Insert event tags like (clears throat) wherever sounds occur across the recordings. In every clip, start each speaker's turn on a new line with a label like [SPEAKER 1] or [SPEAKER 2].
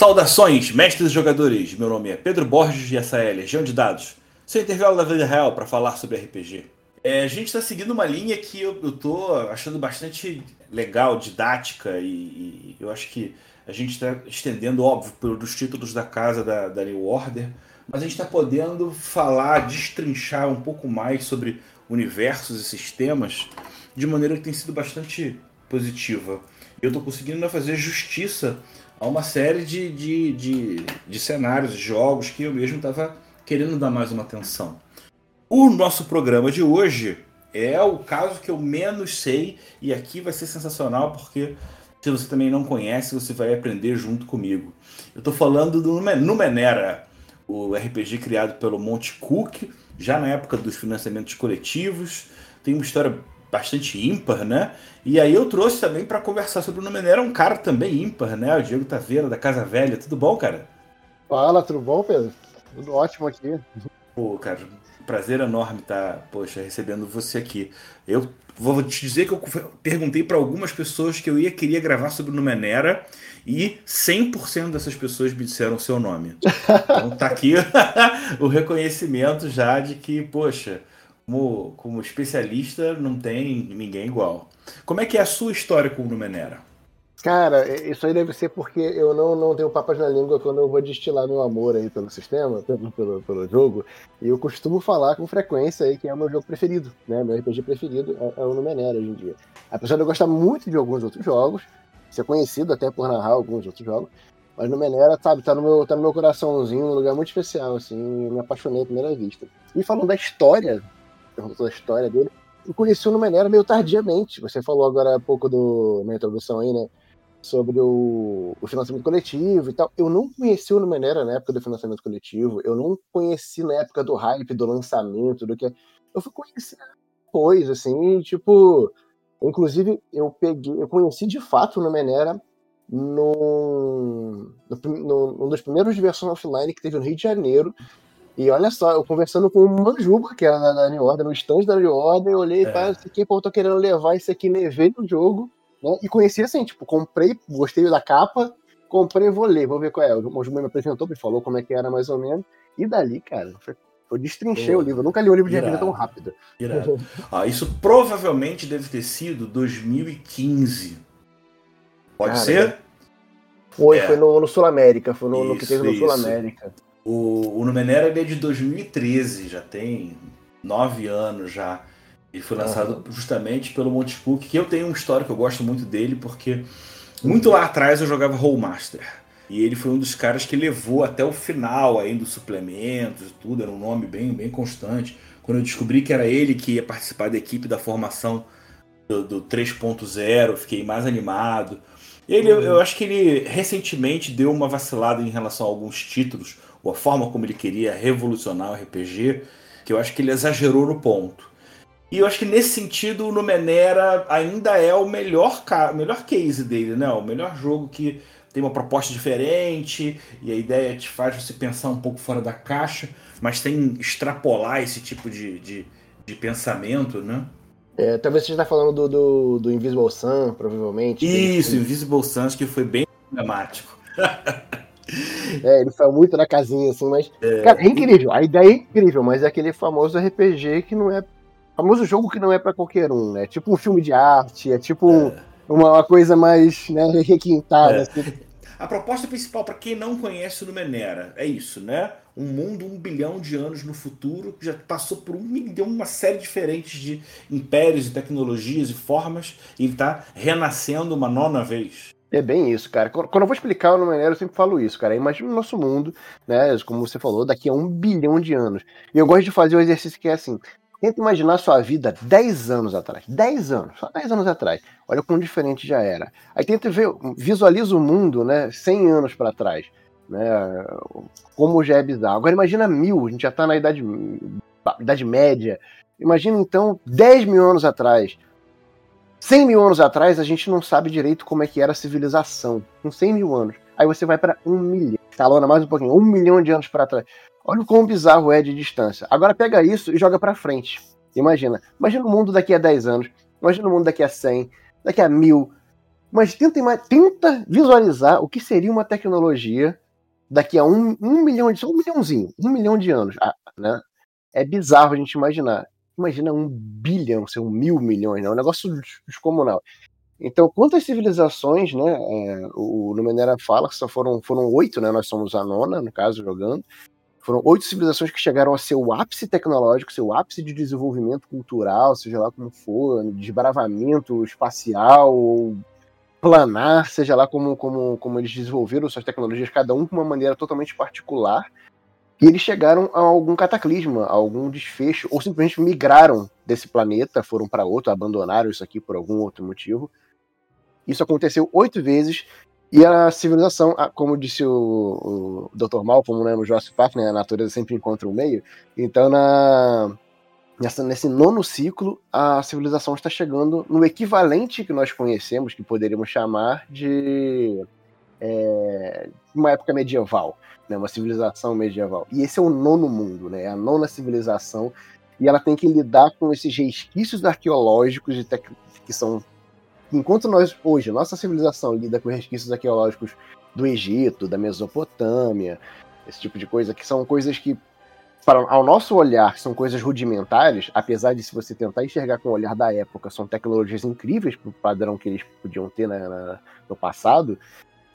[SPEAKER 1] Saudações, mestres e jogadores! Meu nome é Pedro Borges e essa é Legião de Dados, seu intervalo da vida real para falar sobre RPG. É, a gente está seguindo uma linha que eu, eu tô achando bastante legal, didática, e, e eu acho que a gente está estendendo, óbvio, pelos títulos da casa da, da New Order, mas a gente está podendo falar, destrinchar um pouco mais sobre universos e sistemas de maneira que tem sido bastante positiva. Eu estou conseguindo fazer justiça a uma série de, de, de, de cenários, jogos que eu mesmo estava querendo dar mais uma atenção. O nosso programa de hoje é o caso que eu menos sei e aqui vai ser sensacional porque se você também não conhece, você vai aprender junto comigo. Eu estou falando do Nume- Numenera, o RPG criado pelo Monte Cook, já na época dos financiamentos coletivos. Tem uma história bastante ímpar, né? E aí eu trouxe também para conversar sobre o Numenera um cara também ímpar, né? O Diego Taveira, da Casa Velha. Tudo bom, cara?
[SPEAKER 2] Fala, tudo bom, Pedro? Tudo ótimo aqui.
[SPEAKER 1] Pô, cara, prazer enorme estar, poxa, recebendo você aqui. Eu vou te dizer que eu perguntei para algumas pessoas que eu ia queria gravar sobre o Numenera e 100% dessas pessoas me disseram o seu nome. Então tá aqui (laughs) o reconhecimento já de que, poxa, como, como especialista não tem ninguém igual. Como é que é a sua história com o Numenera?
[SPEAKER 2] Cara, isso aí deve ser porque eu não, não tenho papas na língua quando eu vou destilar meu amor aí pelo sistema, pelo, pelo, pelo jogo. E eu costumo falar com frequência aí que é o meu jogo preferido, né? Meu RPG preferido é, é o Numenera hoje em dia. Apesar de eu gostar muito de alguns outros jogos, ser conhecido até por narrar alguns outros jogos, mas Numenera, sabe, tá no meu, tá no meu coraçãozinho, um lugar muito especial, assim, me apaixonei à primeira vista. E falando da história, perguntou da história dele, eu conheci o Numenera meio tardiamente. Você falou agora há pouco do, na introdução aí, né? sobre o, o, financiamento coletivo e tal. Eu não conheci o Numenera na época do financiamento coletivo, eu não conheci na época do hype, do lançamento, do que. Eu fui conhecer depois, assim, tipo. Inclusive, eu peguei, eu conheci de fato o Numenera no, num dos primeiros diversões offline que teve no Rio de Janeiro. E olha só, eu conversando com o Manjuba, que era da, da New Order, no stand da New Order, eu olhei e é. falei, isso aqui, pô, eu tô querendo levar isso aqui, levei no jogo. Né? E conheci assim, tipo, comprei, gostei da capa, comprei, vou ler, vou ver qual é. O Mojumbo me apresentou, me falou como é que era mais ou menos. E dali, cara, eu destrinchei Pô, o livro. Eu nunca li um livro de irado, RPG tão rápido.
[SPEAKER 1] ah, isso provavelmente deve ter sido 2015. Pode cara, ser?
[SPEAKER 2] Foi, é. foi no, no Sul América, foi no, isso, no que teve no Sul América.
[SPEAKER 1] O, o Numenera é de 2013, já tem nove anos já. Ele foi lançado uhum. justamente pelo Monte Cook, que eu tenho uma história que eu gosto muito dele, porque muito lá atrás eu jogava Rollmaster. E ele foi um dos caras que levou até o final aí dos suplementos e tudo, era um nome bem, bem constante. Quando eu descobri que era ele que ia participar da equipe da formação do, do 3.0, fiquei mais animado. Ele, uhum. eu, eu acho que ele recentemente deu uma vacilada em relação a alguns títulos, ou a forma como ele queria revolucionar o RPG, que eu acho que ele exagerou no ponto. E eu acho que nesse sentido o Numenera ainda é o melhor, o melhor case dele, né? O melhor jogo que tem uma proposta diferente e a ideia te faz você pensar um pouco fora da caixa, mas sem extrapolar esse tipo de, de, de pensamento, né?
[SPEAKER 2] É, talvez você está falando do, do, do, Invisible Sun, provavelmente.
[SPEAKER 1] Isso, Invisible Sun, acho que foi bem dramático. (laughs) (laughs)
[SPEAKER 2] é, ele foi muito na casinha, assim, mas. É, cara, é incrível, a ideia é incrível, mas é aquele famoso RPG que não é famoso jogo que não é para qualquer um, né? Tipo um filme de arte, é tipo é. Uma, uma, coisa mais né, requintada.
[SPEAKER 1] É.
[SPEAKER 2] Assim.
[SPEAKER 1] a proposta principal, para quem não conhece o Numenera, é isso, né? Um mundo um bilhão de anos no futuro, que já passou por um milhão, uma série diferente de impérios e tecnologias e formas, e ele está renascendo uma nona vez.
[SPEAKER 2] É bem isso, cara. Quando eu vou explicar o Numenera, eu sempre falo isso, cara. Imagina o nosso mundo, né? Como você falou, daqui a um bilhão de anos. E eu gosto de fazer um exercício que é assim: Tenta imaginar sua vida 10 anos atrás. 10 anos, só 10 anos atrás. Olha como diferente já era. Aí tenta ver, visualiza o mundo, né, 100 anos para trás. Né, como já é bizarro. Agora imagina mil, a gente já está na idade, idade média. Imagina então 10 mil anos atrás. 100 mil anos atrás, a gente não sabe direito como é que era a civilização. Com 100 mil anos. Aí você vai para um milhão. Escalona mais um pouquinho, um milhão de anos para trás. Olha o quão bizarro é de distância. Agora pega isso e joga para frente. Imagina. Imagina o mundo daqui a 10 anos. Imagina o mundo daqui a 100, daqui a mil. Mas tenta, tenta visualizar o que seria uma tecnologia daqui a um, um milhão de um milhãozinho, um milhão de anos. Ah, né? É bizarro a gente imaginar. Imagina um bilhão, ser um mil milhões, né? um negócio descomunal. Então, quantas civilizações, né? É, o Numenera fala que só foram, foram oito, né? Nós somos a nona, no caso, jogando. Foram oito civilizações que chegaram a seu ápice tecnológico, seu ápice de desenvolvimento cultural, seja lá como for, desbravamento espacial planar, seja lá como, como, como eles desenvolveram suas tecnologias, cada um com uma maneira totalmente particular. E eles chegaram a algum cataclisma, a algum desfecho, ou simplesmente migraram desse planeta, foram para outro, abandonaram isso aqui por algum outro motivo. Isso aconteceu oito vezes e a civilização, como disse o, o Dr. Malcolm né, no Jurassic Park, né, a natureza sempre encontra um meio. Então, na, nessa, nesse nono ciclo, a civilização está chegando no equivalente que nós conhecemos, que poderíamos chamar de é, uma época medieval, né, uma civilização medieval. E esse é o nono mundo, né, a nona civilização, e ela tem que lidar com esses resquícios arqueológicos de que são enquanto nós, hoje, nossa civilização lida com resquícios arqueológicos do Egito, da Mesopotâmia, esse tipo de coisa, que são coisas que, para, ao nosso olhar, são coisas rudimentares, apesar de se você tentar enxergar com o olhar da época, são tecnologias incríveis para o padrão que eles podiam ter na, na, no passado,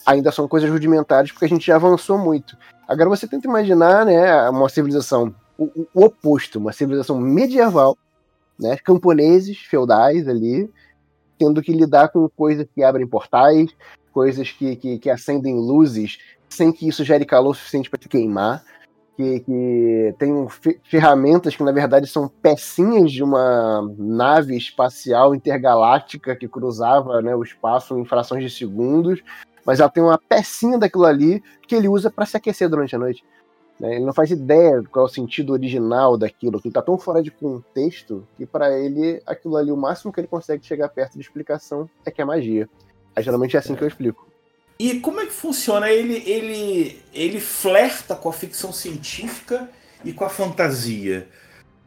[SPEAKER 2] ainda são coisas rudimentares porque a gente já avançou muito. Agora você tenta imaginar né, uma civilização, o, o oposto, uma civilização medieval, né, camponeses feudais ali, tendo que lidar com coisas que abrem portais, coisas que, que, que acendem luzes sem que isso gere calor suficiente para te queimar, que, que tem ferramentas que na verdade são pecinhas de uma nave espacial intergaláctica que cruzava né, o espaço em frações de segundos, mas ela tem uma pecinha daquilo ali que ele usa para se aquecer durante a noite. Né? Ele não faz ideia qual é o sentido original daquilo, que está tão fora de contexto que para ele aquilo ali, o máximo que ele consegue chegar perto de explicação é que é magia. Aí, geralmente é assim que eu explico.
[SPEAKER 1] E como é que funciona? Ele, ele, ele flerta com a ficção científica e com a fantasia.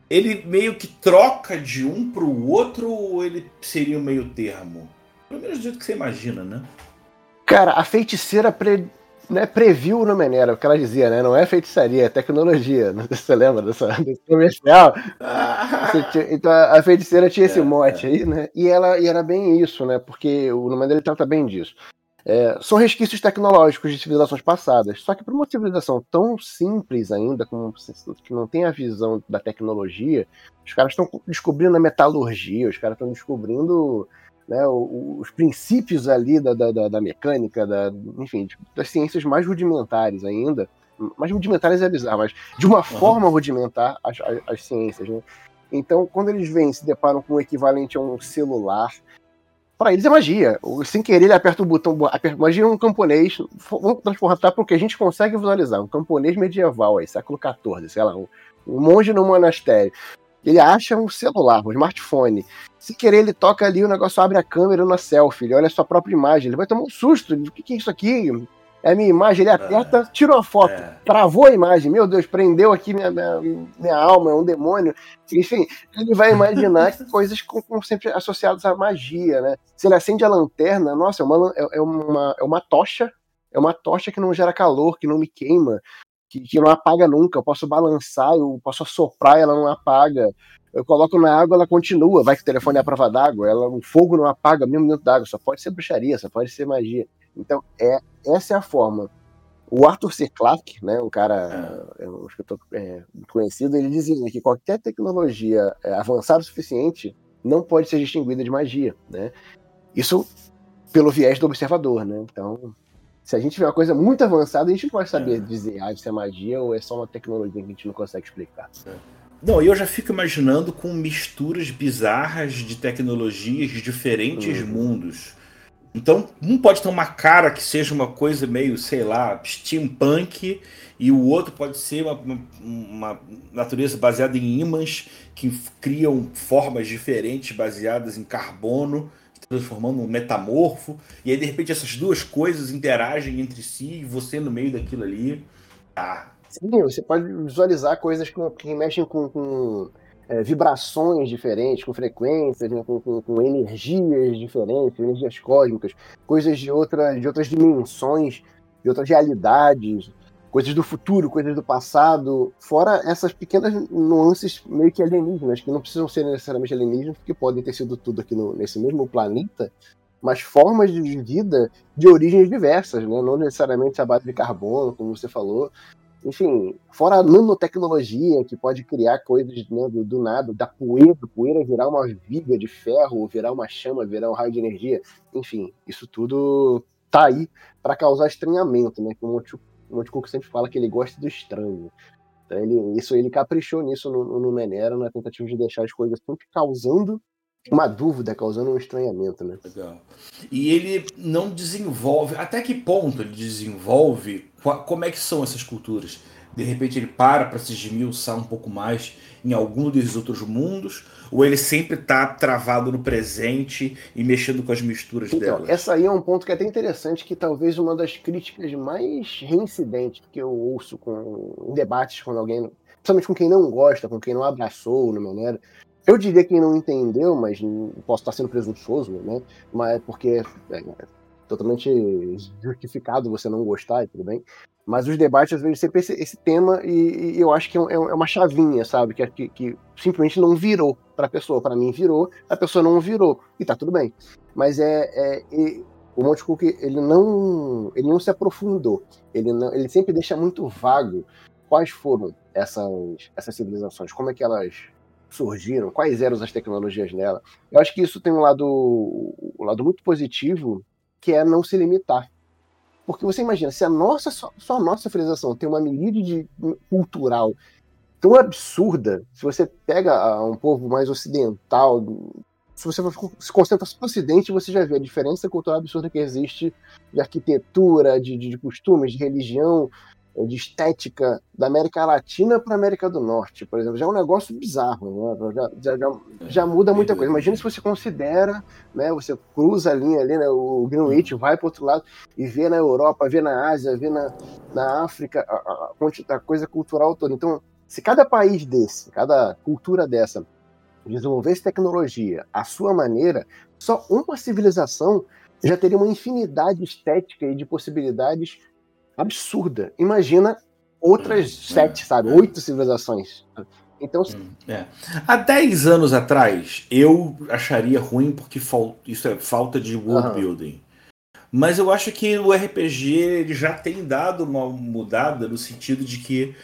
[SPEAKER 1] Ele meio que troca de um para o outro ou ele seria o meio termo? Pelo menos do jeito que você imagina, né?
[SPEAKER 2] Cara, a feiticeira pre né, previu o Numenera, o que ela dizia, né? Não é feitiçaria, é tecnologia. (laughs) Você lembra dessa, desse comercial. então a feiticeira tinha esse é, mote é. aí, né? E ela e era bem isso, né? Porque o Numenera trata bem disso. É, são resquícios tecnológicos de civilizações passadas. Só que para uma civilização tão simples ainda, como, que não tem a visão da tecnologia, os caras estão descobrindo a metalurgia, os caras estão descobrindo né, os princípios ali da, da, da mecânica, da, enfim, das ciências mais rudimentares ainda, mais rudimentares é bizarro, mas de uma forma rudimentar as, as, as, ciências, né? Então, quando eles vêm se deparam com o equivalente a um celular, para eles é magia. Sem querer, ele aperta o botão. Aperta, imagina um camponês. Vamos transportar para o que a gente consegue visualizar. Um camponês medieval aí, século XIV, sei lá, um, um monge no monastério. Ele acha um celular, um smartphone. Se querer, ele toca ali, o negócio abre a câmera na selfie, ele olha a sua própria imagem, ele vai tomar um susto. O que, que é isso aqui? É a minha imagem, ele aperta, é. tira uma foto, é. travou a imagem, meu Deus, prendeu aqui minha, minha, minha alma, é um demônio. Enfim, ele vai imaginar coisas com, com, sempre associadas à magia, né? Se ele acende a lanterna, nossa, é uma, é, é, uma, é uma tocha, é uma tocha que não gera calor, que não me queima, que, que não apaga nunca. Eu posso balançar, eu posso assoprar, ela não apaga. Eu coloco na água, ela continua. Vai que o telefone é a prova d'água, ela, o fogo não apaga mesmo dentro d'água. Só pode ser bruxaria, só pode ser magia. Então, é, essa é a forma. O Arthur C. Clarke, né, um cara, é. é um escritor é, conhecido, ele dizia que qualquer tecnologia é, avançada o suficiente não pode ser distinguida de magia, né? Isso pelo viés do observador, né? Então, se a gente vê uma coisa muito avançada, a gente não pode saber é. dizer ah, isso é magia ou é só uma tecnologia que a gente não consegue explicar. É.
[SPEAKER 1] Não, eu já fico imaginando com misturas bizarras de tecnologias de diferentes uhum. mundos. Então, um pode ter uma cara que seja uma coisa meio, sei lá, steampunk, e o outro pode ser uma, uma natureza baseada em ímãs que criam formas diferentes baseadas em carbono, transformando um metamorfo, e aí de repente essas duas coisas interagem entre si e você no meio daquilo ali. Tá.
[SPEAKER 2] Sim, você pode visualizar coisas que, que mexem com, com é, vibrações diferentes, com frequências, né, com, com, com, energias diferentes, energias cósmicas, coisas de, outra, de outras dimensões, de outras realidades, coisas do futuro, coisas do passado, fora essas pequenas nuances meio que alienígenas, que não precisam ser necessariamente alienígenas, porque podem ter sido tudo aqui no, nesse mesmo planeta, mas formas de vida de origens diversas, né? não necessariamente a base de carbono, como você falou, enfim, fora a nanotecnologia que pode criar coisas né, do, do, nada, da poeira, poeira virar uma viga de ferro, virar uma chama, virar um raio de energia, enfim, isso tudo tá aí para causar estranhamento, né? Como o Monte sempre fala que ele gosta do estranho. Então ele, isso ele caprichou nisso no, no Menera, na tentativa de deixar as coisas sempre causando uma dúvida, causando um estranhamento, né?
[SPEAKER 1] Legal. E ele não desenvolve. Até que ponto ele desenvolve? Como é que são essas culturas? De repente ele para para se esmiuçar um pouco mais em algum desses outros mundos? Ou ele sempre está travado no presente e mexendo com as misturas
[SPEAKER 2] então,
[SPEAKER 1] delas?
[SPEAKER 2] Essa aí é um ponto que é até interessante, que talvez uma das críticas mais reincidentes que eu ouço com, em debates quando alguém principalmente com quem não gosta, com quem não abraçou no Maneira, eu diria quem não entendeu, mas posso estar sendo presunçoso, né? Mas é porque é totalmente justificado você não gostar e tudo bem. Mas os debates, às vezes, sempre esse, esse tema, e, e, eu acho que é, é, é uma chavinha, sabe? Que, que, que simplesmente não virou para a pessoa. Para mim, virou, a pessoa não virou, e tá tudo bem. Mas é. é o Monte Cook, ele não, ele não se aprofundou. Ele, não, ele sempre deixa muito vago quais foram essas, essas civilizações, como é que elas surgiram, quais eram as tecnologias dela. Eu acho que isso tem um lado, um lado muito positivo, que é não se limitar. Porque você imagina, se a nossa, só, só a nossa civilização tem uma miríade cultural tão absurda, se você pega ah, um povo mais ocidental, se você se concentra no Ocidente, você já vê a diferença cultural absurda que existe de arquitetura, de, de, de costumes, de religião, de estética da América Latina para a América do Norte, por exemplo, já é um negócio bizarro, né? já, já, já, muda muita coisa. Imagina se você considera, né, você cruza a linha ali, né, o Greenwich vai para outro lado e vê na Europa, vê na Ásia, vê na, na África a, a, a coisa cultural toda. Então, se cada país desse, cada cultura dessa desenvolvesse tecnologia à sua maneira, só uma civilização já teria uma infinidade estética e de possibilidades absurda. Imagina outras hum, sete, é, sabe? Oito civilizações. Então.
[SPEAKER 1] Hum, é. Há 10 anos atrás, eu acharia ruim porque isso é falta de world uhum. building. Mas eu acho que o RPG ele já tem dado uma mudada no sentido de que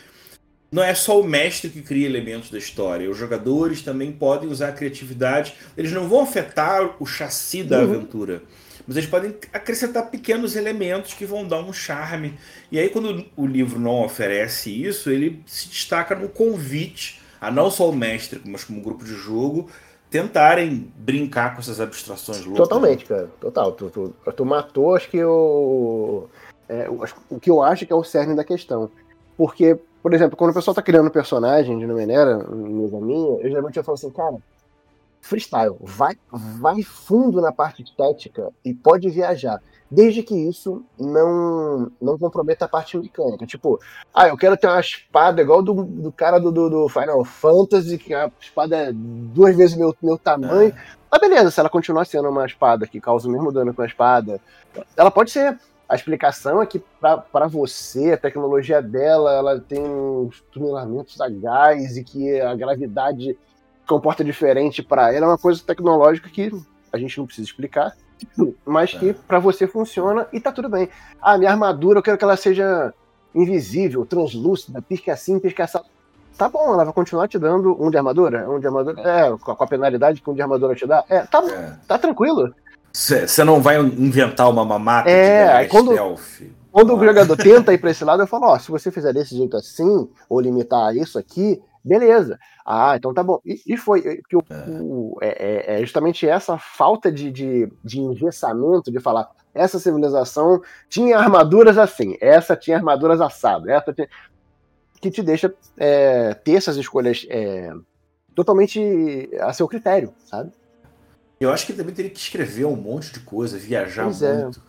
[SPEAKER 1] não é só o mestre que cria elementos da história, os jogadores também podem usar a criatividade. Eles não vão afetar o chassi da uhum. aventura mas eles podem acrescentar pequenos elementos que vão dar um charme. E aí, quando o livro não oferece isso, ele se destaca no convite a não só o mestre, mas como grupo de jogo, tentarem brincar com essas abstrações loucas.
[SPEAKER 2] Totalmente, cara. Total. Tu, tu, tu matou, acho que o. É, o que eu acho que é o cerne da questão. Porque, por exemplo, quando o pessoal tá criando um personagem de Numenera, mesa minha, eu geralmente eu falo assim, cara, freestyle. Vai, vai fundo na parte estética e pode viajar. Desde que isso não não comprometa a parte mecânica. Tipo, ah, eu quero ter uma espada igual do, do cara do, do, do Final Fantasy, que a espada é duas vezes meu, meu tamanho. É. Mas beleza, se ela continuar sendo uma espada que causa o mesmo dano com a espada, ela pode ser. A explicação é que para você, a tecnologia dela, ela tem uns tunelamentos a gás e que a gravidade comporta diferente para ela é uma coisa tecnológica que a gente não precisa explicar. mas que para você funciona e tá tudo bem. Ah, minha armadura, eu quero que ela seja invisível, translúcida, pisque assim, pisque assado. Tá bom, ela vai continuar te dando um de armadura? Um de armadura? É, com a penalidade que um de armadura te dá? É, tá, é. tá tranquilo.
[SPEAKER 1] Você não vai inventar uma mamata
[SPEAKER 2] é, de quando, stealth. Quando o jogador tenta ir pra (laughs) esse lado, eu falo, ó, se você fizer desse jeito assim, ou limitar isso aqui, beleza. Ah, então tá bom. E, e foi, porque o, é. O, é, é, justamente essa falta de, de, de engessamento, de falar, essa civilização tinha armaduras assim, essa tinha armaduras assado, essa tinha que te deixa é, ter essas escolhas é, totalmente a seu critério, sabe?
[SPEAKER 1] Eu acho que também teria que escrever um monte de coisa, viajar pois é. muito, é.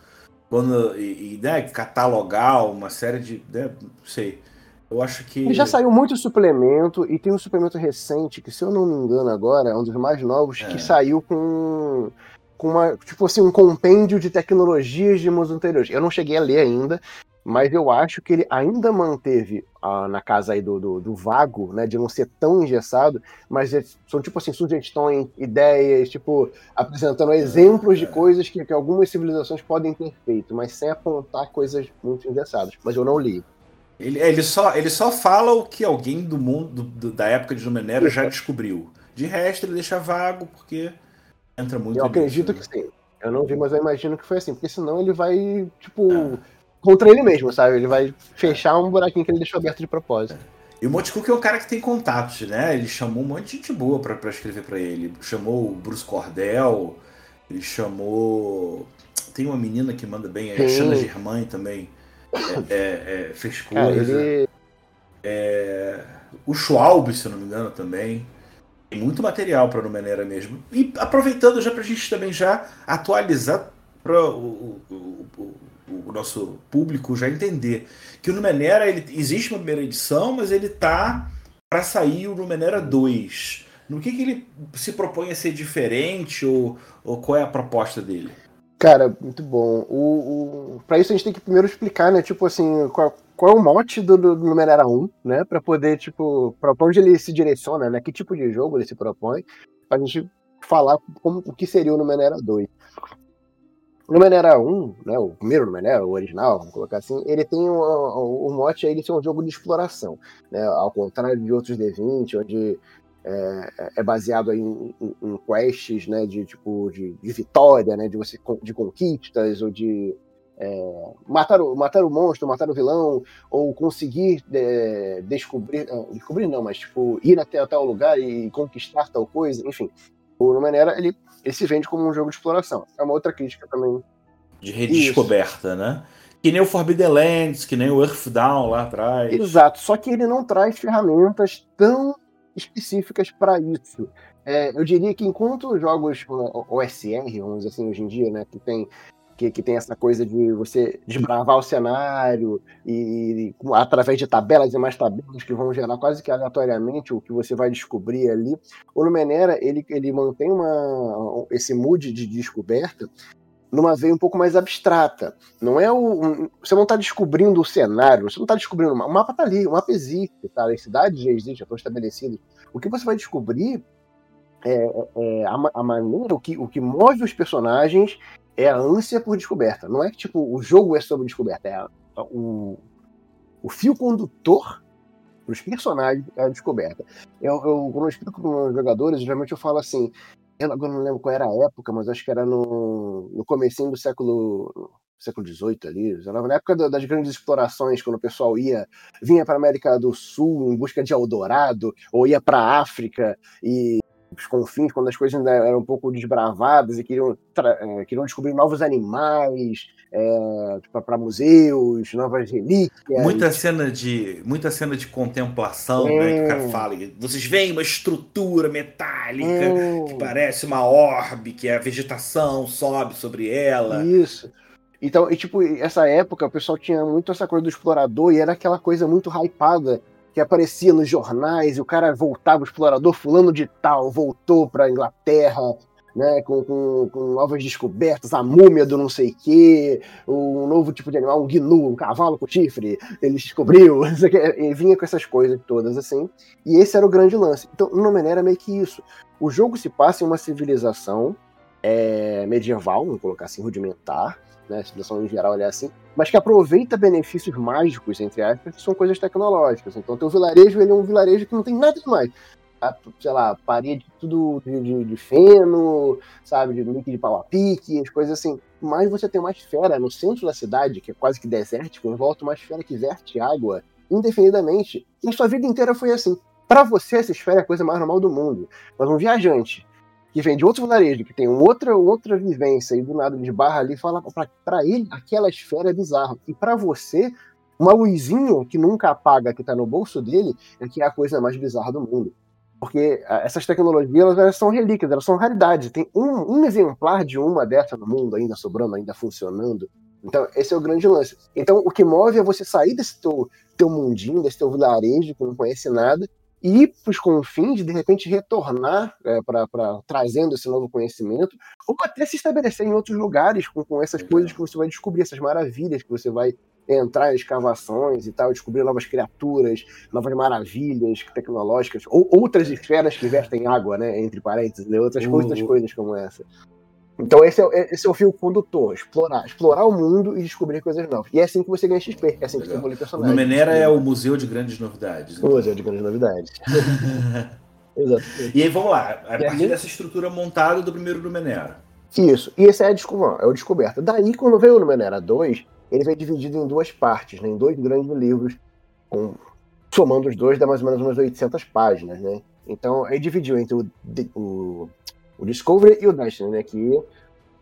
[SPEAKER 1] quando, e, e né, catalogar uma série de. Né, não sei. Eu acho que.
[SPEAKER 2] Ele já saiu muito suplemento, e tem um suplemento recente, que se eu não me engano agora, é um dos mais novos, é. que saiu com com uma, tipo assim, um compêndio de tecnologias de mundos anteriores. Eu não cheguei a ler ainda, mas eu acho que ele ainda manteve ah, na casa aí do, do, do, vago, né, de não ser tão engessado, mas é, são tipo assim, sugestões, ideias, tipo, apresentando exemplos de coisas que, que algumas civilizações podem ter feito, mas sem apontar coisas muito engessadas. Mas eu não li.
[SPEAKER 1] Ele, ele, só, ele só fala o que alguém do mundo do, da época de Numenera já descobriu. De resto, ele deixa vago, porque entra muito.
[SPEAKER 2] Eu acredito nisso, que né? sim. Eu não vi, mas eu imagino que foi assim, porque senão ele vai, tipo. É contra ele mesmo, sabe? Ele vai fechar um buraquinho que ele deixou aberto de propósito.
[SPEAKER 1] E o Monte Cook é um cara que tem contatos, né? Ele chamou um monte de gente boa pra, pra escrever para ele. Chamou o Bruce Cordell, ele chamou. Tem uma menina que manda bem, a Xana Germain também. É, é, fez coisa. Ele... É, o Schwalbe, se eu não me engano, também. Tem muito material para Numenera mesmo. E aproveitando já pra gente também já atualizar para o, o, o, o nosso público já entender que o Numenera ele, existe uma primeira edição, mas ele tá para sair o Numenera 2. No que, que ele se propõe a ser diferente ou, ou qual é a proposta dele?
[SPEAKER 2] Cara, muito bom. O, o... Para isso a gente tem que primeiro explicar, né? Tipo assim, qual, qual é o mote do, do Numenera 1, né? Para poder, tipo, para onde ele se direciona, né? Que tipo de jogo ele se propõe, pra gente falar como, o que seria o Numenera 2. O Numenera 1, né, o primeiro Numenera, o original, vamos colocar assim, ele tem o, o, o mote aí de ser um jogo de exploração, né, ao contrário de outros D20, onde é, é baseado em, em, em, quests, né, de tipo de, de, vitória, né, de você de conquistas ou de é, matar, o, matar o monstro, matar o vilão, ou conseguir é, descobrir, descobrir não, mas tipo ir até tal lugar e conquistar tal coisa, enfim. O Numenera ele ele se vende como um jogo de exploração. É uma outra crítica também.
[SPEAKER 1] De redescoberta, né? Que nem o Forbidden Lands, que nem o Earthdown lá atrás.
[SPEAKER 2] Exato, só que ele não traz ferramentas tão específicas para isso. É, eu diria que enquanto jogos OSR, vamos dizer assim, hoje em dia, né, que tem que, que tem essa coisa de você desbravar o cenário e, e, através de tabelas e mais tabelas que vão gerar quase que aleatoriamente o que você vai descobrir ali. O Numenera, ele, ele mantém uma, esse mood de descoberta numa veia um pouco mais abstrata. Não é o. Você não está descobrindo o cenário, você não está descobrindo. O mapa está ali, o mapa existe, tá? as cidades já existem, já estão estabelecidas. O que você vai descobrir é, é, é a, a, maneira, o que, o que move os personagens é a ânsia por descoberta. Não é que tipo o jogo é sobre descoberta, é a, o, o fio condutor para os personagens é a descoberta. Eu, eu, quando eu explico para os jogadores, geralmente eu falo assim, eu agora não lembro qual era a época, mas acho que era no, no comecinho do século século XVIII ali, na época das grandes explorações, quando o pessoal ia vinha para a América do Sul em busca de Eldorado, ou ia para a África e os confins, quando as coisas ainda eram um pouco desbravadas e queriam, é, queriam descobrir novos animais é, para museus, novas relíquias.
[SPEAKER 1] Muita cena de, muita cena de contemplação, é. né, que o cara fala. Vocês veem uma estrutura metálica é. que parece uma orbe, que a vegetação sobe sobre ela.
[SPEAKER 2] Isso. Então, e, tipo, essa época o pessoal tinha muito essa coisa do explorador e era aquela coisa muito hypada que aparecia nos jornais e o cara voltava, o explorador fulano de tal, voltou para Inglaterra, né, com, com, com, novas descobertas, a múmia do não sei quê, um novo tipo de animal, um gnu, um cavalo com chifre, ele descobriu, (laughs) e vinha com essas coisas todas assim, e esse era o grande lance. Então, no Numenera é meio que isso. O jogo se passa em uma civilização é, medieval, vamos colocar assim, rudimentar, né? A civilização em geral é assim, mas que aproveita benefícios mágicos, entre aspas, que são coisas tecnológicas. Então, teu vilarejo ele é um vilarejo que não tem nada demais. Sei lá, parede tudo de, de, de feno, sabe, de link de pau a pique, as coisas assim. Mas você tem uma esfera no centro da cidade, que é quase que desértico, em volta uma esfera que verte água indefinidamente. E sua vida inteira foi assim. Para você, essa esfera é a coisa mais normal do mundo. Mas um viajante que vem de outro vilarejo, que tem outra, outra vivência e do nada de barra ali, fala para ele aquela esfera é bizarra. E para você, uma luzinha que nunca apaga, que tá no bolso dele, é que é a coisa mais bizarra do mundo. Porque essas tecnologias elas são relíquias, elas são raridades. Tem um, um exemplar de uma dessa no mundo ainda sobrando, ainda funcionando. Então, esse é o grande lance. Então, o que move é você sair desse teu, teu mundinho, desse teu vilarejo que não conhece nada, ir para os confins, de repente retornar é, para trazendo esse novo conhecimento, ou até se estabelecer em outros lugares com, com essas coisas que você vai descobrir, essas maravilhas que você vai entrar em escavações e tal, descobrir novas criaturas, novas maravilhas tecnológicas, ou outras esferas que vestem água, né? Entre parênteses, né, outras, outras uhum. coisas como essa. Então esse é, esse é o fio condutor, explorar, explorar o mundo e descobrir coisas novas. E é assim que você ganha XP, é assim que você evolui personagem.
[SPEAKER 1] O Menera é o Museu de Grandes Novidades.
[SPEAKER 2] Então. O Museu de Grandes Novidades. (laughs)
[SPEAKER 1] Exatamente. E aí vamos lá, a partir dessa estrutura montada do primeiro Numenera.
[SPEAKER 2] Isso, e esse é, a, é o descoberta. Daí, quando veio o Numenera 2, ele veio dividido em duas partes, né, em dois grandes livros, com, somando os dois dá mais ou menos umas 800 páginas, né? Então, aí dividiu entre o, o o Discovery e o Destiny, né? Que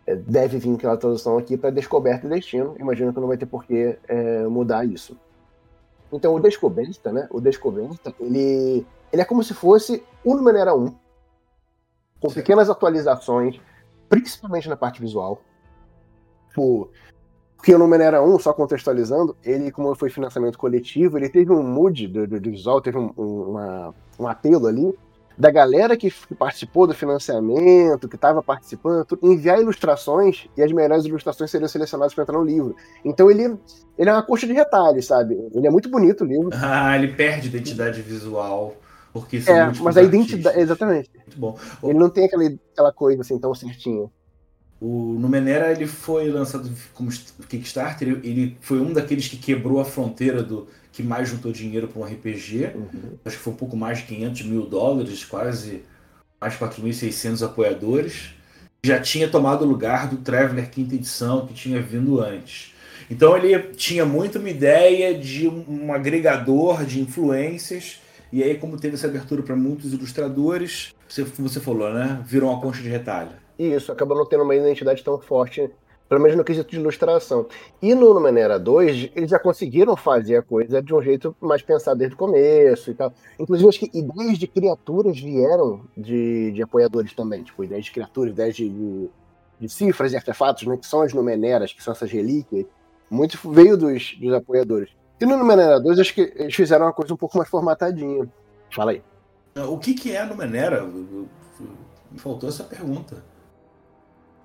[SPEAKER 2] é, deve vir aquela tradução aqui para Descoberta e Destino. Imagino que não vai ter por que é, mudar isso. Então, o Descoberta, né? O Descoberta, ele, ele é como se fosse o Numenera 1, com pequenas atualizações, principalmente na parte visual. Porque o Numenera 1, só contextualizando, ele, como foi financiamento coletivo, ele teve um mood do, do, do visual, teve um, um, uma, um apelo ali, da galera que, participou do financiamento, que estava participando, enviar ilustrações e as melhores ilustrações seriam selecionadas para entrar no livro. Então ele, ele é uma coxa de retalhos, sabe? Ele é muito bonito o livro.
[SPEAKER 1] Ah, ele perde identidade visual. Porque
[SPEAKER 2] é, mas a identidade. Exatamente. Muito bom. Ele não tem aquela, aquela coisa assim tão certinha.
[SPEAKER 1] O Numenera ele foi lançado como Kickstarter, ele foi um daqueles que quebrou a fronteira do que mais juntou dinheiro para um RPG. Uhum. Acho que foi um pouco mais de 500 mil dólares, quase mais 4.600 apoiadores. Já tinha tomado o lugar do Traveler quinta edição, que tinha vindo antes. Então ele tinha muito uma ideia de um agregador de influências. E aí, como teve essa abertura para muitos ilustradores, você, você falou, né? Virou uma concha de retalho.
[SPEAKER 2] Isso, acabou não tendo uma identidade tão forte pelo menos no quesito de ilustração. E no Numenera 2, eles já conseguiram fazer a coisa de um jeito mais pensado desde o começo e tal. Inclusive, acho que ideias de criaturas vieram de, de apoiadores também. Tipo, ideias de criaturas, ideias de, de, de cifras e artefatos, né, que são as Numeneras, que são essas relíquias. Muito veio dos, dos apoiadores. E no Numenera 2, acho que eles fizeram uma coisa um pouco mais formatadinha. Fala aí.
[SPEAKER 1] O que, que é a Numenera? Me faltou essa pergunta.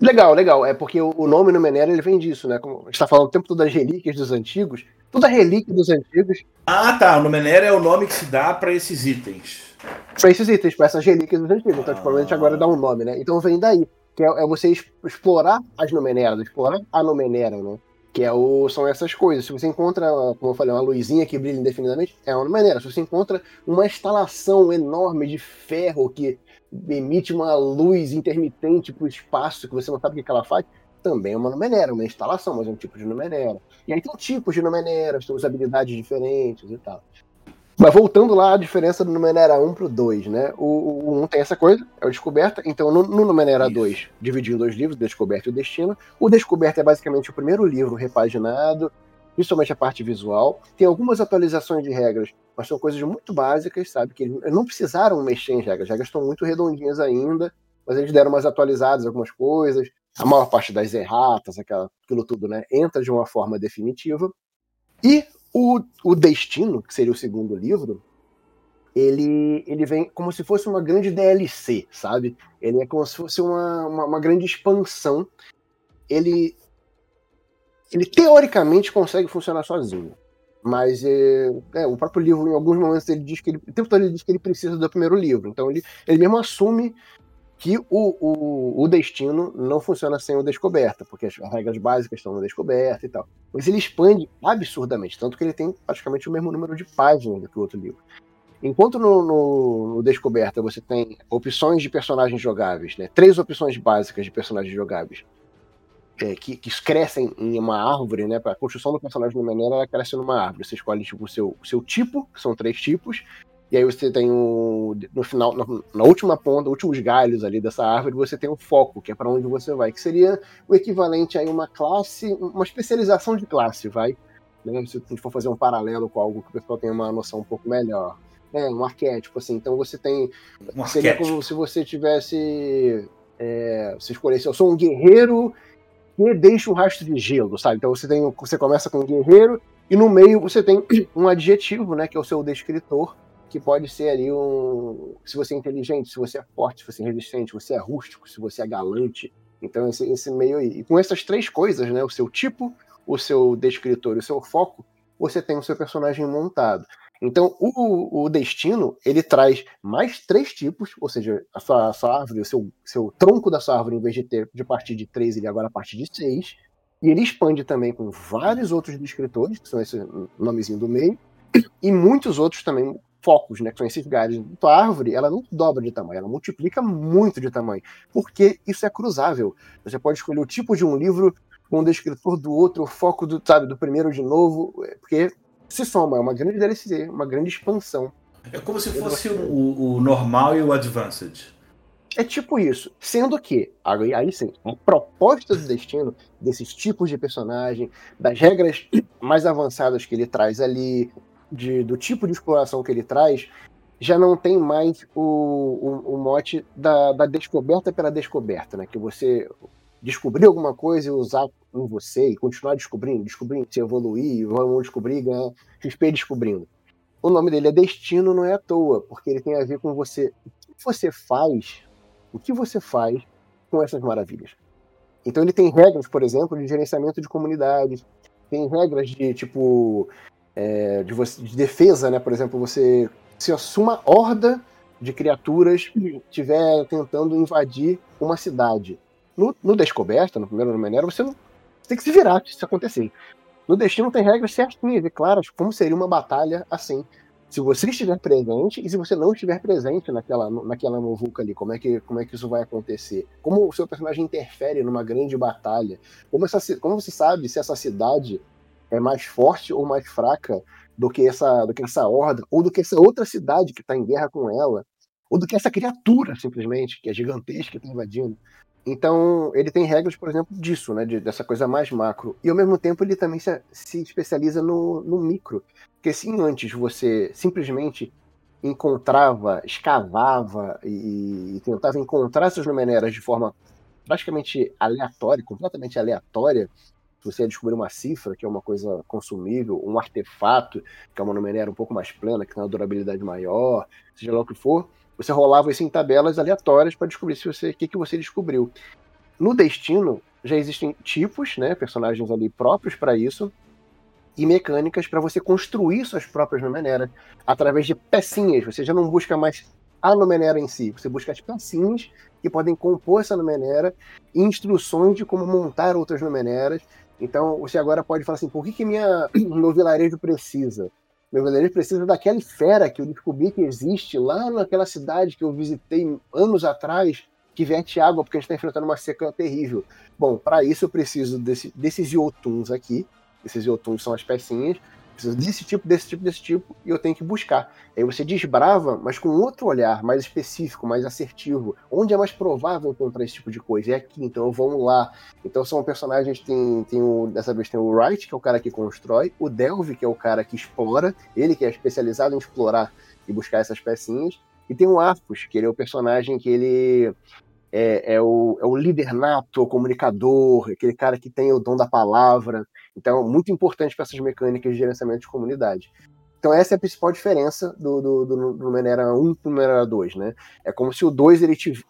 [SPEAKER 2] Legal, legal. É porque o nome Numenera ele vem disso, né? Como a gente tá falando o tempo todo das relíquias dos antigos. Toda relíquia dos antigos.
[SPEAKER 1] Ah, tá. Numenera é o nome que se dá para esses itens.
[SPEAKER 2] Para esses itens, para essas relíquias dos antigos. Então, tipo, a gente agora dá um nome, né? Então vem daí. Que é, é você explorar as Numeneras, explorar a Numenera, né? Que é o, são essas coisas. Se você encontra, como eu falei, uma luzinha que brilha indefinidamente, é uma Numenera. Se você encontra uma instalação enorme de ferro que emite uma luz intermitente para o espaço que você não sabe o que ela faz, também é uma numenera, uma instalação, mas é um tipo de numenera. E aí tem tipos de numeneras, tem usabilidades diferentes e tal. Mas voltando lá, a diferença do Numenera 1 pro 2, né? O, o 1 tem essa coisa, é o Descoberta. Então, no, no Numenera Isso. 2, dividiu em dois livros, Descoberta e o Destino. O Descoberta é basicamente o primeiro livro repaginado, principalmente a parte visual. Tem algumas atualizações de regras, mas são coisas muito básicas, sabe? Que eles não precisaram mexer em regras. As regras estão muito redondinhas ainda, mas eles deram umas atualizadas algumas coisas. A maior parte das erratas, aquela, aquilo tudo, né? Entra de uma forma definitiva. E o, o Destino, que seria o segundo livro, ele, ele vem como se fosse uma grande DLC, sabe? Ele é como se fosse uma, uma, uma grande expansão. Ele ele teoricamente consegue funcionar sozinho. Mas é, é, o próprio livro, em alguns momentos, ele diz que ele. O tempo todo ele diz que ele precisa do primeiro livro. Então ele, ele mesmo assume que o, o, o, destino não funciona sem o descoberta, porque as regras básicas estão no descoberta e tal. Mas ele expande absurdamente, tanto que ele tem praticamente o mesmo número de páginas do que o outro livro. Enquanto no, no, no Descoberta você tem opções de personagens jogáveis, né? três opções básicas de personagens jogáveis, é, que, que, crescem em uma árvore, né? A construção do personagem no maneira ela cresce numa árvore. Você escolhe tipo, o seu, seu tipo, que são três tipos, e aí você tem o. No final, na, na última ponta, últimos galhos ali dessa árvore, você tem o foco, que é para onde você vai, que seria o equivalente a uma classe, uma especialização de classe, vai. Né? Se a gente for fazer um paralelo com algo que o pessoal tenha uma noção um pouco melhor. É, um arquétipo, assim. Então você tem. Um seria arquétipo. como se você tivesse. É, você escolhesse, eu sou um guerreiro que deixa um rastro de gelo, sabe? Então você tem. Você começa com guerreiro, e no meio você tem (clears throat) um adjetivo, né? Que é o seu descritor que pode ser ali um. Se você é inteligente, se você é forte, se você é resistente, se você é rústico, se você é galante. Então, esse, esse meio aí. E com essas três coisas, né? O seu tipo, o seu descritor e o seu foco, você tem o seu personagem montado. Então, o, o destino, ele traz mais três tipos, ou seja, a sua, a sua árvore, o seu, seu tronco da sua árvore, em vez de ter de partir de três, ele agora a partir de seis. E ele expande também com vários outros descritores, que são esse nomezinho do meio, (clears throat) e muitos outros também focos, né, que são esses galhos. Então, a árvore, ela não dobra de tamanho, ela multiplica muito de tamanho, porque isso é cruzável. Você pode escolher o tipo de um livro com um descritor do outro, o foco do, sabe, do primeiro de novo, é, porque se soma, é uma grande DLC, uma grande expansão.
[SPEAKER 1] É como se fosse o, o normal e o advanced.
[SPEAKER 2] É tipo isso. Sendo que, aí, aí sim, a proposta do destino, desses tipos de personagem, das regras mais avançadas que ele traz ali, de, do tipo de exploração que ele traz, já não tem mais o, o, o mote da, da, descoberta pela descoberta, né? Que você descobrir alguma coisa e usar em você e continuar descobrindo, descobrindo, se evoluir, vamos descobrir ganhar XP descobrindo. O nome dele é Destino, não é à toa, porque ele tem a ver com você. O que você faz? O que você faz com essas maravilhas? Então ele tem regras, por exemplo, de gerenciamento de comunidades, tem regras de tipo é, de, você, de, defesa, né? Por exemplo, você se uma horda de criaturas estiver tentando invadir uma cidade. No, no Descoberta, no primeiro Numenera, você não você tem que se virar se isso acontecer. No Destino tem regras certinhas e claras como seria uma batalha assim. Se você estiver presente e se você não estiver presente naquela, naquela movuca ali, como é, que, como é que isso vai acontecer? Como o seu personagem interfere numa grande batalha? Como, essa, como você sabe se essa cidade é mais forte ou mais fraca do que essa, do que essa horda, ou do que essa outra cidade que está em guerra com ela, ou do que essa criatura, simplesmente, que é gigantesca e está invadindo. Então, ele tem regras, por exemplo, disso, né, de, dessa coisa mais macro. E, ao mesmo tempo, ele também se, se especializa no, no micro. Porque se antes você simplesmente encontrava, escavava e, e tentava encontrar essas numeneras de forma praticamente aleatória, completamente aleatória, você descobrir uma cifra, que é uma coisa consumível, um artefato, que é uma numerária um pouco mais plana, que tem uma durabilidade maior, seja lá o que for, você rolava isso em tabelas aleatórias para descobrir se você, o que, que você descobriu. No Destino, já existem tipos, né, personagens ali próprios para isso, e mecânicas para você construir suas próprias numeneras através de pecinhas. Você já não busca mais a numenera em si, você busca as pecinhas que podem compor essa numenera e instruções de como montar outras numeneras então você agora pode falar assim: por que, que minha, (clears throat) meu vilarejo precisa? Meu vilarejo precisa daquela fera que eu descobri que existe lá naquela cidade que eu visitei anos atrás, que verte água porque a gente está enfrentando uma seca terrível. Bom, para isso eu preciso desse, desses iotuns aqui. Esses iotuns são as pecinhas preciso desse tipo, desse tipo, desse tipo, e eu tenho que buscar. Aí você desbrava, mas com outro olhar, mais específico, mais assertivo. Onde é mais provável encontrar esse tipo de coisa? É aqui, então vamos lá. Então são personagens, tem, tem o, dessa vez tem o Wright, que é o cara que constrói, o Delve, que é o cara que explora, ele que é especializado em explorar e buscar essas pecinhas, e tem o Arcus, que ele é o personagem que ele é, é, o, é o líder nato, o comunicador, aquele cara que tem o dom da palavra. Então, muito importante para essas mecânicas de gerenciamento de comunidade. Então, essa é a principal diferença do, do, do, do Numenera 1 para o Numenera 2, né? É como se o 2 ele tivesse.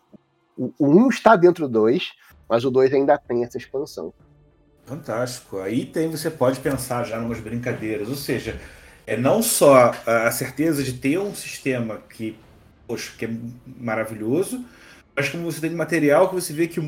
[SPEAKER 2] O 1 está dentro do 2, mas o 2 ainda tem essa expansão.
[SPEAKER 1] Fantástico. Aí tem, você pode pensar já em umas brincadeiras, ou seja, é não só a certeza de ter um sistema que, poxa, que é maravilhoso, Mas como você tem material que você vê que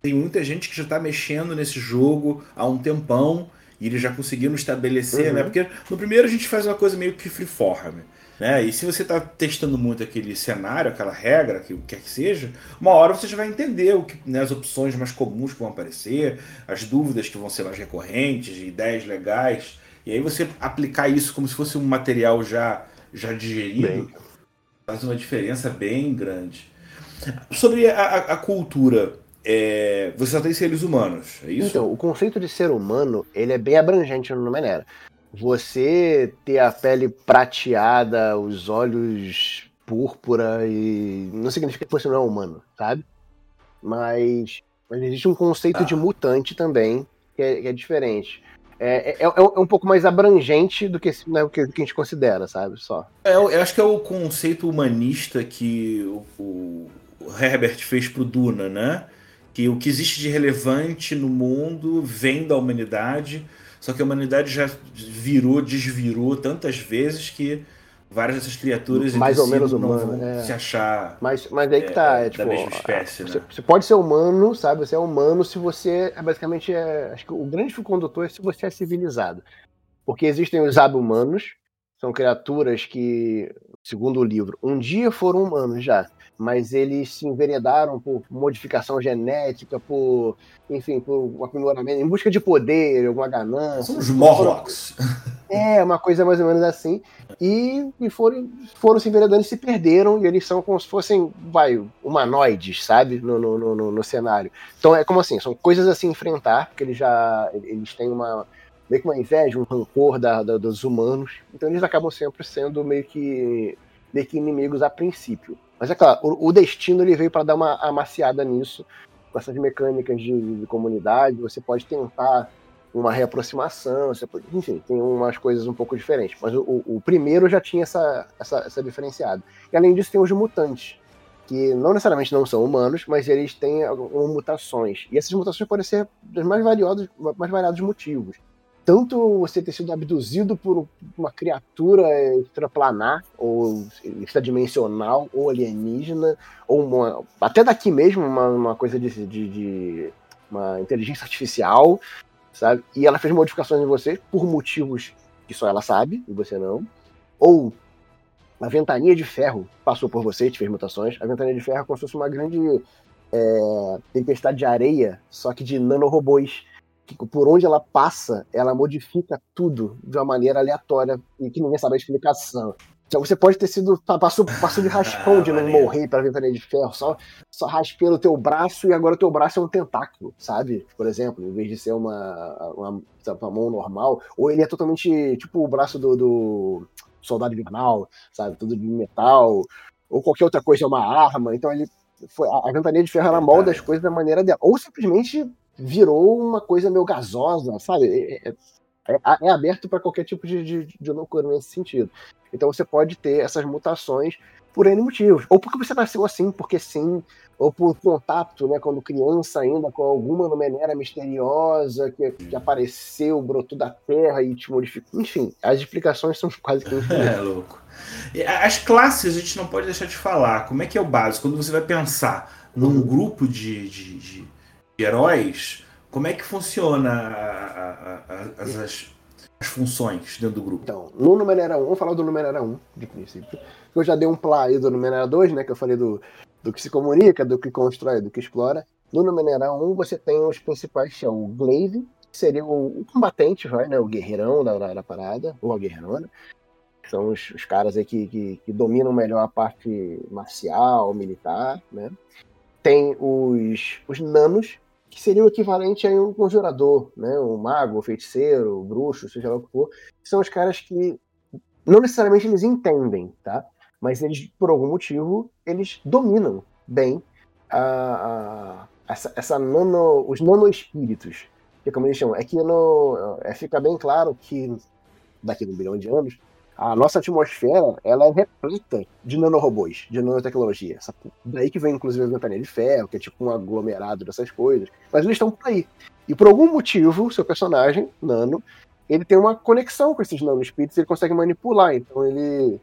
[SPEAKER 1] tem muita gente que já está mexendo nesse jogo há um tempão e eles já conseguiram estabelecer, né? uhum. né? Porque no primeiro a gente faz uma coisa meio que freeform. Né? E se você está testando muito aquele cenário, aquela regra, que o que quer que seja, uma hora você já vai entender o que, né, as opções mais comuns que vão aparecer, as dúvidas que vão ser mais recorrentes, ideias legais. E aí você aplicar isso como se fosse um material já, já digerido bem. faz uma diferença bem grande. Sobre a, a cultura, é, você só tem seres humanos, é isso?
[SPEAKER 2] Então, o conceito de ser humano ele é bem abrangente no Numenera você ter a pele prateada, os olhos púrpura e não significa que você não é humano, sabe? Mas, mas existe um conceito ah. de mutante também que é, que é diferente. É, é, é, é, um pouco mais abrangente do que, né, o que a gente considera, sabe? Só.
[SPEAKER 1] É, eu acho que é o conceito humanista que o, o Herbert fez pro Duna, né? Que o que existe de relevante no mundo vem da humanidade só que a humanidade já virou, desvirou tantas vezes que várias dessas criaturas
[SPEAKER 2] mais ou menos humano,
[SPEAKER 1] é. se achar
[SPEAKER 2] mas mas aí que tá é, é, tipo,
[SPEAKER 1] da mesma espécie
[SPEAKER 2] você,
[SPEAKER 1] né?
[SPEAKER 2] você, pode ser humano sabe você é humano se você é basicamente é, acho que o grande condutor é se você é civilizado porque existem os ab-humanos são criaturas que segundo o livro um dia foram humanos já mas eles se enveredaram por modificação genética, por, enfim, por um aprimoramento, em busca de poder, alguma ganância.
[SPEAKER 1] São os Morlocks.
[SPEAKER 2] É, uma coisa mais ou menos assim. E, e foram, foram se enveredando e se perderam, e eles são como se fossem, vai, humanoides, sabe, no, no, no, no cenário. Então é como assim, são coisas a se enfrentar, porque eles já, eles têm uma, meio que uma inveja, um rancor da, da, dos humanos, então eles acabam sempre sendo meio que, meio que inimigos a princípio. Mas é claro, o, o destino ele veio para dar uma amaciada nisso, com essas mecânicas de, de, comunidade. Você pode tentar uma reaproximação, pode, enfim, tem umas coisas um pouco diferentes. Mas o, o primeiro já tinha essa, essa, essa diferenciada. E além disso, tem os mutantes, que não necessariamente não são humanos, mas eles têm algumas mutações. E essas mutações podem ser dos mais variados, mais variados motivos tanto você ter sido abduzido por uma criatura extraplanar, ou extradimensional, ou alienígena, ou uma, até daqui mesmo, uma, uma coisa de, de, de, uma inteligência artificial, sabe? E ela fez modificações em você por motivos que só ela sabe, e você não. Ou a ventania de ferro passou por você e te fez mutações. A ventania de ferro é como se fosse uma grande é, tempestade de areia, só que de nanorobôs que por onde ela passa, ela modifica tudo de uma maneira aleatória e que ninguém sabe a explicação. Então você pode ter sido. Passou, passou de (laughs) raspão de não morrer para ventania de ferro, só, só raspei no teu braço e agora o teu braço é um tentáculo, sabe? Por exemplo, em vez de ser uma, uma, uma mão normal, ou ele é totalmente tipo o braço do, do soldado invernal, sabe? Tudo de metal, ou qualquer outra coisa é uma arma. Então ele. Foi, a, a ventania de ferro ela molda as coisas da maneira dela. Ou simplesmente virou uma coisa meio gasosa, sabe? É, é, é, é aberto para qualquer tipo de, de, de loucura nesse sentido. Então você pode ter essas mutações por N motivos. Ou porque você nasceu assim, porque sim, ou por contato, né, quando criança ainda, com alguma numenera misteriosa que, que apareceu, brotou da terra e te modificou. Enfim, as explicações são quase que (laughs)
[SPEAKER 1] É, louco. As classes a gente não pode deixar de falar. Como é que é o básico? Quando você vai pensar num uhum. grupo de, de, de heróis, como é que funciona a, a, a, as, as, funções dentro do grupo?
[SPEAKER 2] Então, no Numenera 1, vamos falar do Numenera 1, de princípio. Eu já dei um play aí do Numenera 2, né? Que eu falei do, do que se comunica, do que constrói, do que explora. No Numenera 1, você tem os principais, que é o Glaive, que seria o, o combatente, vai, né? O guerreirão da, da, da parada, ou a guerreirona. São os, os caras aí que, que, que, dominam melhor a parte marcial, militar, né? Tem os, os nanos, que seria o equivalente a um conjurador, né? Um mago, um feiticeiro, um bruxo, seja lá o que for, que são os caras que não necessariamente eles entendem, tá? Mas eles, por algum motivo, eles dominam bem a, a essa, essa nano, os nanoespíritos, que é como eles chamam. É que no, é, fica bem claro que daqui a um bilhão de anos a nossa atmosfera ela é repleta de nanorobôs, de nanotecnologia. Daí que vem, inclusive, a ventania de ferro, que é tipo um aglomerado dessas coisas. Mas eles estão por aí. E por algum motivo, seu personagem, Nano, ele tem uma conexão com esses nanoespíritos, ele consegue manipular. Então ele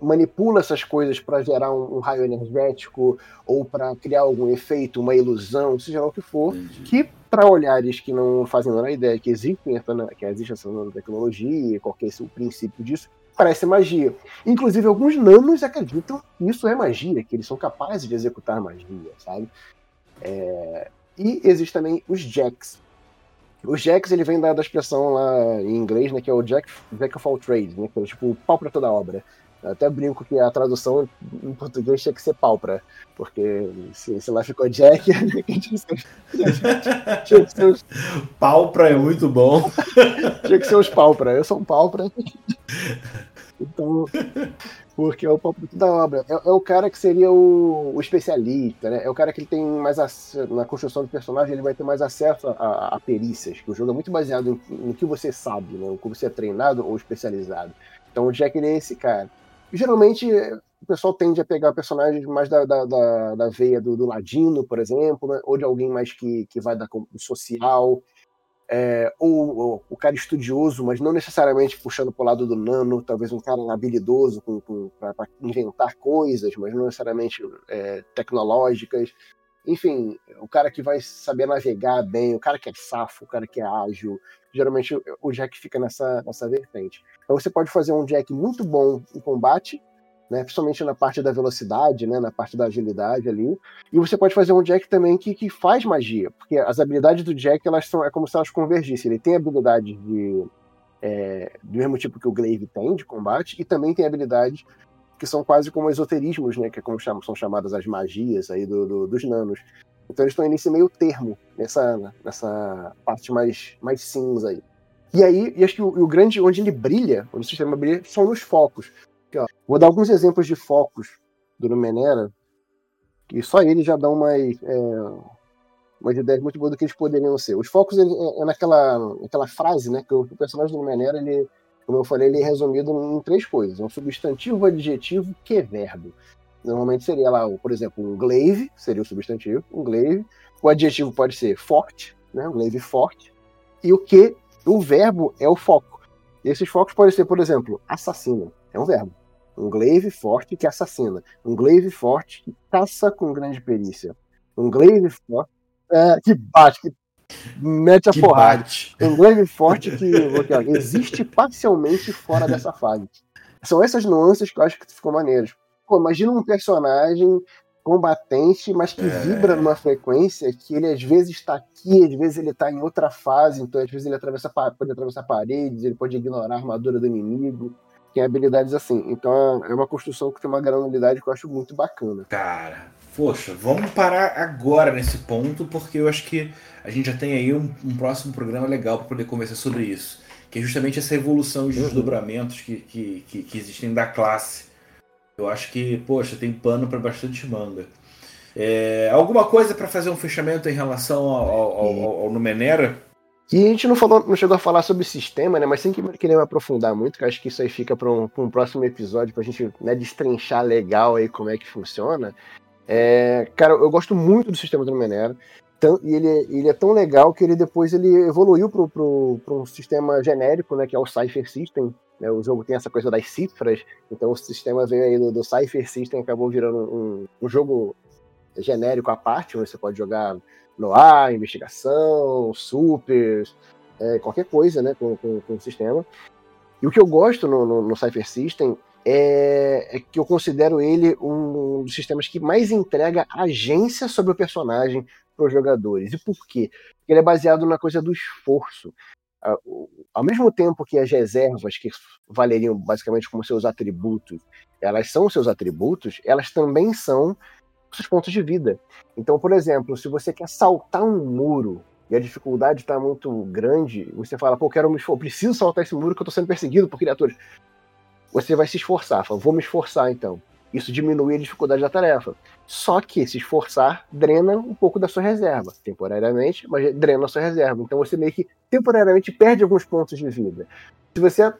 [SPEAKER 2] manipula essas coisas para gerar um, um, raio energético ou para criar algum efeito, uma ilusão, seja lá o que for, que para olhares que não fazem a ideia que existe, que existe essa nanotecnologia, qual que é o princípio disso, parece magia. Inclusive, alguns nanos acreditam que isso é magia, que eles são capazes de executar magia, sabe? É... E existe também os jacks. Os jacks, ele vem da, da expressão lá em inglês, né, que é o jack, jack of all trades, né, que é tipo pau para toda obra. Eu até brinco que a tradução em português tinha que ser pálpra, porque se, se lá ficou Jack, (laughs) (laughs) (laughs)
[SPEAKER 1] tinha que ser os... Pálpra é muito bom.
[SPEAKER 2] tinha que ser os pálpra. Eu sou um pálpra. Então, porque é o pálpra da obra. É, é, o cara que seria o, o, especialista, né? É o cara que ele tem mais na construção do personagem, ele vai ter mais acesso a, a perícias, que o jogo é muito baseado no que você sabe, né? O que você é treinado ou especializado. Então o Jack ele é esse cara. Geralmente o pessoal tende a pegar personagens mais da, da, da, da veia do, do, ladino, por exemplo, né? ou de alguém mais que, que vai da social, é, ou, ou, o cara estudioso, mas não necessariamente puxando para o lado do nano, talvez um cara habilidoso para inventar coisas, mas não necessariamente é, tecnológicas. Enfim, o cara que vai saber navegar bem, o cara que é safo, o cara que é ágil. Geralmente o Jack fica nessa, nessa vertente. Então você pode fazer um Jack muito bom em combate, né, principalmente na parte da velocidade, né, na parte da agilidade ali. E você pode fazer um Jack também que, que faz magia, porque as habilidades do Jack elas são é como se elas convergissem. Ele tem habilidades de é, do mesmo tipo que o Glaive tem de combate e também tem habilidades que são quase como esoterismos, né, que é como são chamadas as magias aí do, do, dos nanos. Então eles estão nesse meio termo, nessa, nessa parte mais, mais cinza aí. E aí, e acho que o, o, grande, onde ele brilha, onde o sistema brilha, são nos focos. Aqui, vou dar alguns exemplos de focos do Numenera, que só ele já dá umas, é, umas ideias muito boas do que eles poderiam ser. Os focos ele, é, é, naquela, naquela frase, né, que o, o personagem do Numenera, ele, como eu falei, ele é resumido em três coisas: um substantivo, adjetivo, que verbo. Normalmente seria lá, por exemplo, um glaive, seria o substantivo, um glaive. O adjetivo pode ser forte, né, um glaive forte. E o que o verbo é o foco. E esses focos podem ser, por exemplo, assassino. É um verbo. Um glaive forte que assassina. Um glaive forte que caça com grande perícia. Um glaive forte é, que bate, que mete a que porrada. Bate. Um glaive forte que (laughs) existe parcialmente fora dessa fase. São essas nuances que eu acho que ficou maneiras. Pô, imagina um personagem combatente, mas que é. vibra numa frequência que ele às vezes está aqui, às vezes ele está em outra fase, então às vezes ele atravessa, pode atravessar paredes, ele pode ignorar a armadura do inimigo, tem habilidades assim. Então é uma construção que tem uma granulidade que eu acho muito bacana.
[SPEAKER 1] Cara, poxa, vamos parar agora nesse ponto, porque eu acho que a gente já tem aí um, um próximo programa legal para poder conversar sobre isso. Que é justamente essa evolução e uhum. desdobramentos que, que, que, que existem da classe eu acho que, poxa, tem pano para bastante manga. É, alguma coisa para fazer um fechamento em relação ao, ao, ao, ao Numenera?
[SPEAKER 2] E a gente não, falou, não chegou a falar sobre o sistema, né? Mas sem querer me aprofundar muito, que acho que isso aí fica para um, um, próximo episódio, para a gente né, destrinchar legal aí como é que funciona. É, cara, eu gosto muito do sistema do Numenera. E ele, ele é tão legal que ele depois ele evoluiu para um sistema genérico, né? Que é o Cypher System, né, o jogo tem essa coisa das cifras, então o sistema veio aí do, do Cypher System acabou virando um, um jogo genérico à parte, onde você pode jogar no ar, investigação, super, é, qualquer coisa né, com, com, com, o sistema. E o que eu gosto no, no, no Cypher System é, é, que eu considero ele um dos sistemas que mais entrega agência sobre o personagem para os jogadores. E por quê? Porque ele é baseado na coisa do esforço ao mesmo tempo que as reservas, que valeriam basicamente como seus atributos, elas são seus atributos, elas também são seus pontos de vida. Então, por exemplo, se você quer saltar um muro e a dificuldade está muito grande, você fala, pô, quero me esforçar, preciso saltar esse muro que eu estou sendo perseguido por criaturas. Você vai se esforçar, fala, vou me esforçar então. Isso diminui a dificuldade da tarefa. Só que se esforçar drena um pouco da sua reserva, temporariamente, mas drena a sua reserva. Então você meio que temporariamente perde alguns pontos de vida. Se você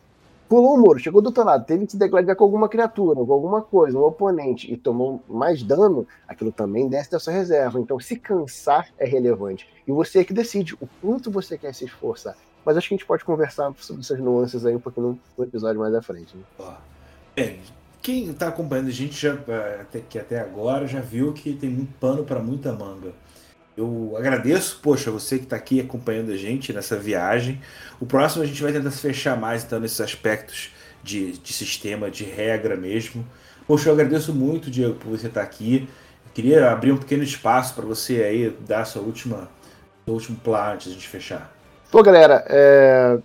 [SPEAKER 2] pulou um muro, chegou do outro lado, teve que se degladiar com alguma criatura, com alguma coisa, um oponente, e tomou mais dano, aquilo também desce da sua reserva. Então, se cansar é relevante. E você é que decide o quanto você quer se esforçar. Mas acho que a gente pode conversar sobre essas nuances aí um pouquinho no episódio mais à frente. Né?
[SPEAKER 1] Bem, quem está acompanhando a gente já, é, até, que até agora já viu que tem muito pano para muita manga. Eu agradeço, poxa, você que está aqui acompanhando a gente nessa viagem. O próximo a gente vai tentar se fechar mais então nesses aspectos de, de sistema, de regra mesmo. Poxa, eu agradeço muito, Diego, por você estar tá aqui. Eu queria abrir um pequeno espaço para você aí dar sua última, seu último plano antes de a gente fechar.
[SPEAKER 2] Pô, galera, é...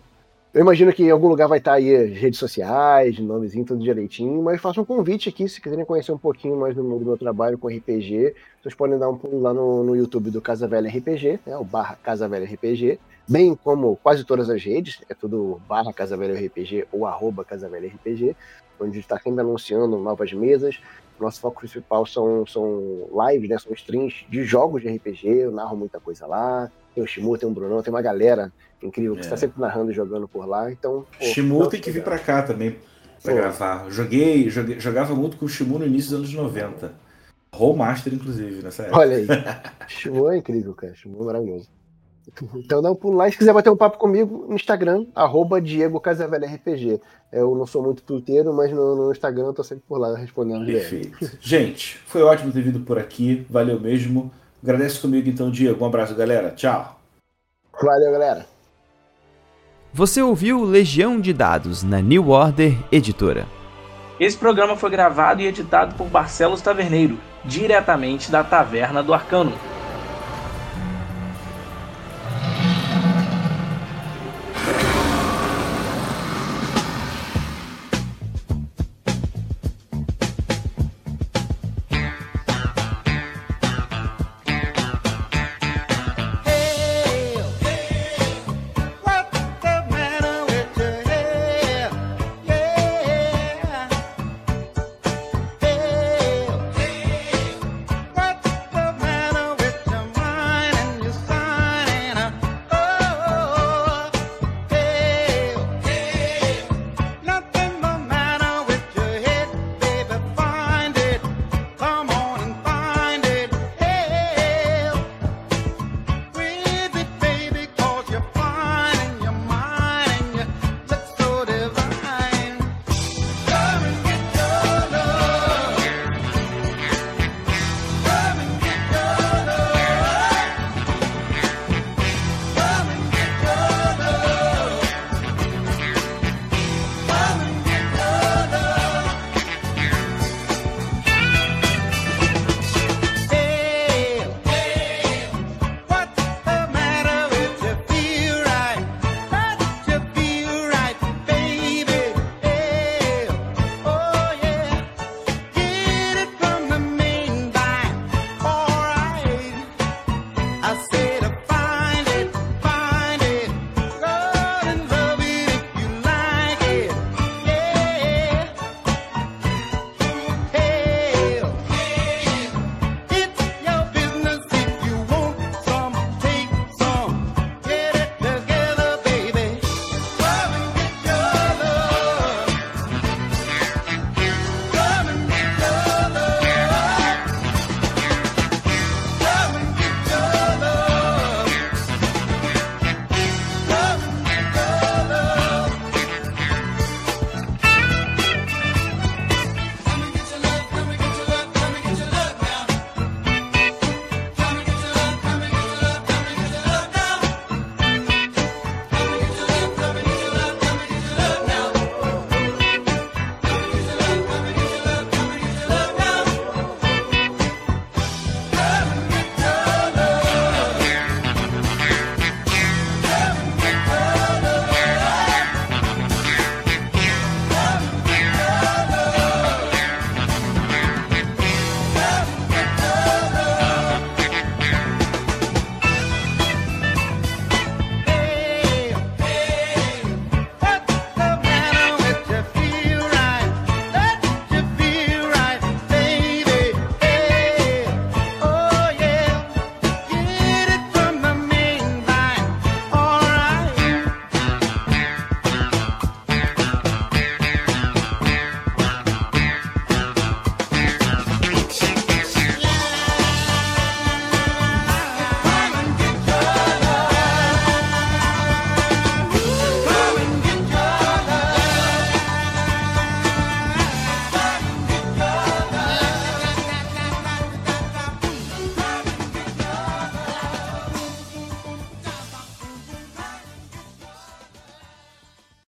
[SPEAKER 2] eu imagino que em algum lugar vai estar aí as redes sociais, nomezinho tudo direitinho, mas faço um convite aqui, se quiserem conhecer um pouquinho mais do do meu trabalho com RPG, vocês podem dar um pulo lá no, no YouTube do Casa Velha RPG, né, o barra Casa Velha RPG, bem como quase todas as redes, é tudo barra Casa Velha RPG ou arroba Casa Velha RPG, onde a gente está sempre anunciando novas mesas. Nosso foco principal são, são lives, né, são streams de jogos de RPG, eu narro muita coisa lá, tem o Shimu, tem o Brunão, tem uma galera incrível que está é. sempre narrando e jogando por lá, então...
[SPEAKER 1] Pô, Shimu tem que vir para cá também, para gravar. Joguei, joguei, jogava muito com o Shimu no início dos anos 90. Master, inclusive, nessa época.
[SPEAKER 2] Olha aí. (laughs) Shimon é incrível, cara. Shimon é maravilhoso. Então dá um pulo lá. Se quiser bater um papo comigo, no Instagram, arroba Diego RPG. Eu não sou muito twitteiro, mas no, no Instagram eu tô sempre por lá respondendo.
[SPEAKER 1] Perfeito. Gente, foi ótimo ter vindo por aqui. Valeu mesmo. Agradece comigo então, Diego. Um abraço, galera. Tchau.
[SPEAKER 2] Valeu, galera.
[SPEAKER 3] Você ouviu Legião de Dados na New Order Editora.
[SPEAKER 4] Esse programa foi gravado e editado por Barcelos Taverneiro diretamente da Taverna do Arcano.